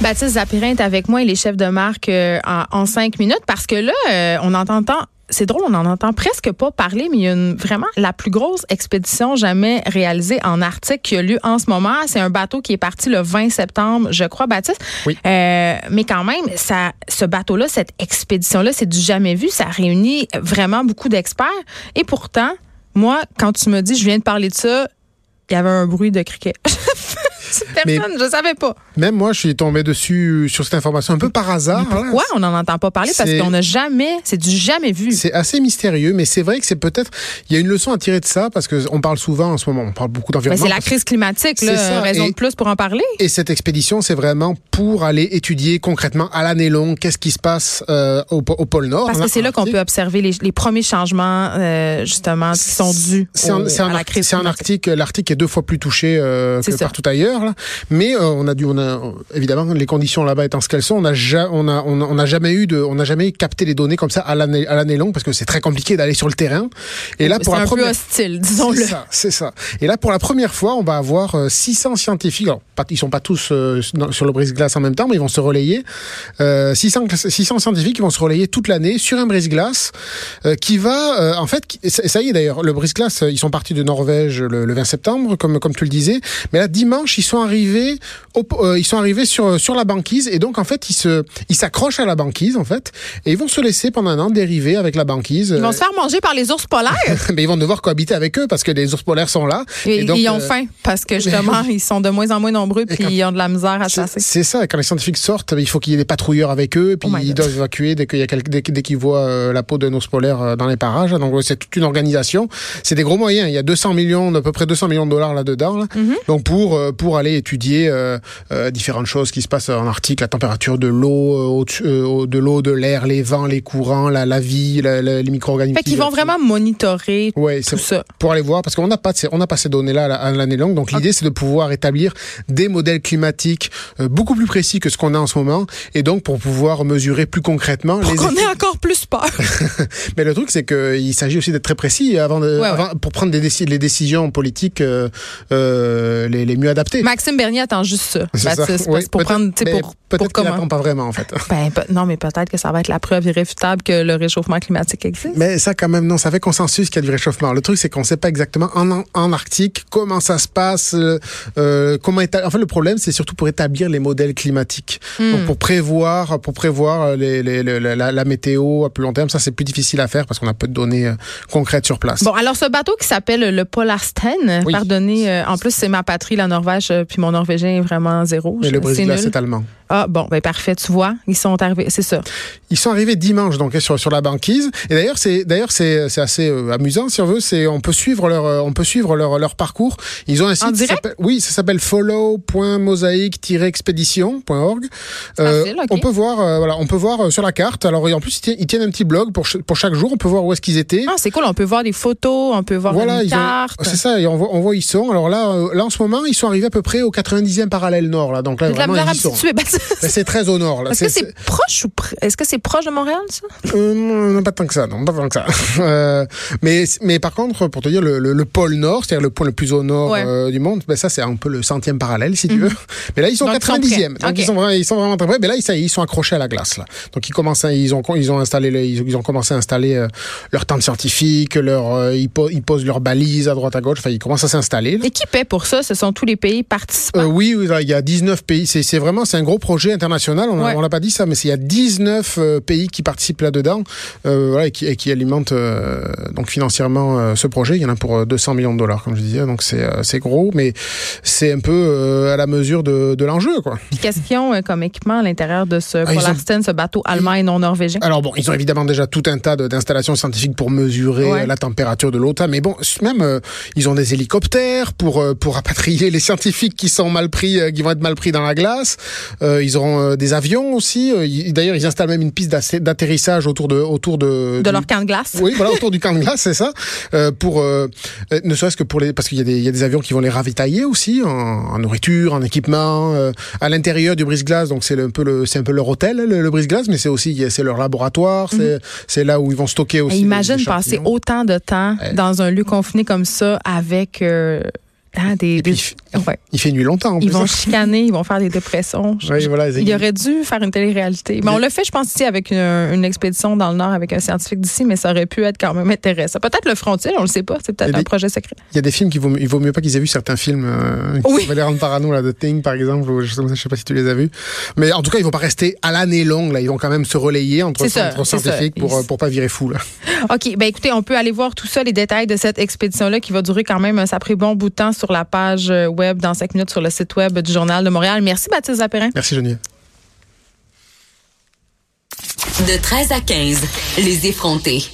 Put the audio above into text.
Baptiste Zapirin est avec moi, il est chef de marque euh, en, en, cinq minutes parce que là, euh, on entend c'est drôle, on n'en entend presque pas parler, mais il y a une, vraiment la plus grosse expédition jamais réalisée en Arctique qui a lieu en ce moment. C'est un bateau qui est parti le 20 septembre, je crois, Baptiste. Oui. Euh, mais quand même, ça, ce bateau-là, cette expédition-là, c'est du jamais vu. Ça réunit vraiment beaucoup d'experts. Et pourtant, moi, quand tu me dis, je viens de parler de ça, il y avait un bruit de criquet. Personne, je savais pas. Même moi, je suis tombé dessus sur cette information un peu par hasard. Mais pourquoi on n'en entend pas parler? Parce qu'on n'a jamais, c'est du jamais vu. C'est assez mystérieux, mais c'est vrai que c'est peut-être, il y a une leçon à tirer de ça parce qu'on parle souvent en ce moment, on parle beaucoup d'environnement. C'est la crise climatique, là, raison de plus pour en parler. Et cette expédition, c'est vraiment pour aller étudier concrètement à l'année longue qu'est-ce qui se passe euh, au, au, pôle Nord. Parce que c'est là qu'on peut observer les, les premiers changements, euh, justement, qui sont dus au, à la crise C'est en Arctique. L'Arctique est deux fois plus touché euh, que ça. partout ailleurs. Là. Mais euh, on a dû, on a évidemment les conditions là-bas étant ce qu'elles sont, on a, ja, on a, on a, jamais eu de, on n'a jamais capté les données comme ça à l'année à l'année longue parce que c'est très compliqué d'aller sur le terrain. Et là pour la un première, peu hostile, disons-le. C'est ça, c'est ça. Et là pour la première fois, on va avoir 600 scientifiques. Alors, pas, ils sont pas tous euh, sur le brise-glace en même temps, mais ils vont se relayer. Euh, 600, 600 scientifiques qui vont se relayer toute l'année sur un brise-glace euh, qui va, euh, en fait, ça y est d'ailleurs, le brise-glace, ils sont partis de Norvège le, le 20 septembre, comme comme tu le disais, mais là dimanche ils sont arrivés, au, euh, ils sont arrivés sur sur la banquise et donc en fait ils se ils s'accrochent à la banquise en fait et ils vont se laisser pendant un an dériver avec la banquise. Ils vont se faire manger par les ours polaires. mais ils vont devoir cohabiter avec eux parce que les ours polaires sont là. Et, donc, ils ont faim parce que justement ils sont de moins en moins nombreux puis ils ont de la misère à chasser. C'est ça. Quand les scientifiques sortent, il faut qu'il y ait des patrouilleurs avec eux puis oh ils doivent évacuer dès qu'il y a dès, dès qu'ils voient euh, la peau d'un ours polaire dans les parages. Donc c'est toute une organisation. C'est des gros moyens. Il y a 200 millions, à peu près 200 millions de dollars là-dedans. Là. Mm -hmm. Donc pour pour aller étudier euh, euh, différentes choses qui se passent en Arctique, la température de l'eau, euh, de l'eau, de l'air, les vents, les courants, la, la vie, la, la, les micro-organismes. Fait qu'ils vont vraiment monitorer ouais, tout ça. Pour aller voir, parce qu'on n'a pas, on n'a pas ces données-là à l'année longue. Donc l'idée, okay. c'est de pouvoir établir des modèles climatiques beaucoup plus précis que ce qu'on a en ce moment, et donc pour pouvoir mesurer plus concrètement. Pour qu'on ait encore plus peur. Mais le truc, c'est qu'il s'agit aussi d'être très précis avant, de, ouais, avant ouais. pour prendre des les décisions politiques euh, euh, les, les, mieux adaptées. Maxime Bernier attend juste ça. Baptiste, ça. Oui, pour prendre, pour, peut-être qu'il n'attend pas vraiment en fait. Ben, non, mais peut-être que ça va être la preuve irréfutable que le réchauffement climatique existe. Mais ça, quand même, non, ça fait consensus qu'il y a du réchauffement. Le truc, c'est qu'on ne sait pas exactement en, en Arctique comment ça se passe, euh, comment établir. En fait, le problème, c'est surtout pour établir les modèles climatiques. Mm. Donc, pour prévoir, pour prévoir les, les, les, la, la, météo à plus long terme, ça c'est plus difficile à faire parce qu'on a peu de données euh, concrètes sur place. Bon, alors ce bateau qui s'appelle le Polarsten, oui. pardonnez, euh, en plus c'est ma patrie, la Norvège, euh, puis mon norvégien est vraiment zéro. Mais le brise c'est allemand. Ah bon, ben parfait, tu vois, ils sont arrivés, c'est ça. Ils sont arrivés dimanche donc sur sur la banquise et d'ailleurs c'est d'ailleurs c'est c'est assez euh, amusant si on veut, c'est on peut suivre leur euh, on peut suivre leur leur parcours. Ils ont un site oui, ça s'appelle follow.mosaïque-expédition.org. Euh, okay. on peut voir euh, voilà, on peut voir sur la carte. Alors en plus ils tiennent un petit blog pour pour chaque jour, on peut voir où est-ce qu'ils étaient. Ah, c'est cool, on peut voir des photos, on peut voir voilà, une carte. C'est ça, et on voit, on voit où ils sont. Alors là là en ce moment, ils sont arrivés à peu près au 90e parallèle nord là. Donc là vraiment la ils sont. C'est très au nord. Est-ce que c'est proche ou est-ce que c'est proche de Montréal, ça? Euh, pas tant que ça, non, pas tant que ça. Euh, mais mais par contre, pour te dire, le, le, le pôle nord, c'est-à-dire le point le plus au nord ouais. euh, du monde, ben ça c'est un peu le centième parallèle, si tu veux. Mm -hmm. Mais là ils sont donc, 90e, donc okay. ils sont vraiment, ils sont vraiment très près. Mais là ils, ça, ils sont accrochés à la glace là. Donc ils commencent, à, ils ont ils ont installé, ils, ils ont commencé à installer euh, leur tente scientifique, leur ils, po ils, posent leurs balises à droite à gauche. Enfin ils commencent à s'installer. Et qui paie pour ça? Ce sont tous les pays participants. oui, oui, il y a 19 pays. C'est vraiment c'est un gros projet international. On ouais. on l'a pas dit ça, mais il y a 19 euh, pays qui participent là-dedans euh, voilà, et, qui, et qui alimentent euh, donc financièrement euh, ce projet. Il y en a pour 200 millions de dollars, comme je disais, donc c'est gros, mais c'est un peu à la mesure de, de l'enjeu. quoi. Qu'est-ce qu'ils ont comme équipement à l'intérieur de ce ah, Polarsten, ce bateau allemand et non norvégien? Alors bon, ils ont évidemment déjà tout un tas d'installations scientifiques pour mesurer ouais. la température de l'eau, mais bon, même ils ont des hélicoptères pour pour rapatrier les scientifiques qui sont mal pris, qui vont être mal pris dans la glace. ils auront des avions aussi. D'ailleurs, ils installent même une piste d'atterrissage autour de autour de de du... leur camp de glace. Oui, voilà, autour du camp de glace, c'est ça. Euh, pour euh, ne serait-ce que pour les parce qu'il y a des il y a des avions qui vont les ravitailler aussi en, en nourriture, en équipement, euh, à l'intérieur du brise-glace. Donc c'est un peu le c'est un peu leur hôtel le, le brise-glace, mais c'est aussi c'est leur laboratoire, mm -hmm. c'est là où ils vont stocker aussi. Et imagine passer autant de temps ouais. dans un lieu confiné comme ça avec euh, Ah, des, des- puis, ouais. Il fait nuit longtemps. en Ils plus, vont hein. chicaner, ils vont faire des dépressions. Oui, voilà, il aurait dû faire une télé-réalité. Mais on l'a fait, je pense, ici avec une, une expédition dans le Nord avec un scientifique d'ici, mais ça aurait pu être quand même intéressant. Peut-être le frontier, on le sait pas. C'est peut-être Et un projet secret. Il y a des films qu'il vaut, il vaut mieux pas qu'ils aient vu certains films. Euh, Oui. qui rendre parano, là, The Thing, par exemple. ou je sais, je sais pas si tu les as vus. Mais en tout cas, ils vont pas rester à l'année longue, là. Ils vont quand même se relayer entre, ça. scientifiques pour, euh, pour pas virer fou, là. OK. Ben écoutez, on peut aller voir tout ça, les détails de cette expédition-là qui va durer quand même un sacré bon bout de temps sur la page euh, web dans cinq minutes sur le site web du Journal de Montréal. Merci, Baptiste Zapérin. Merci, Geneviève. De 13 à 15, les effrontés.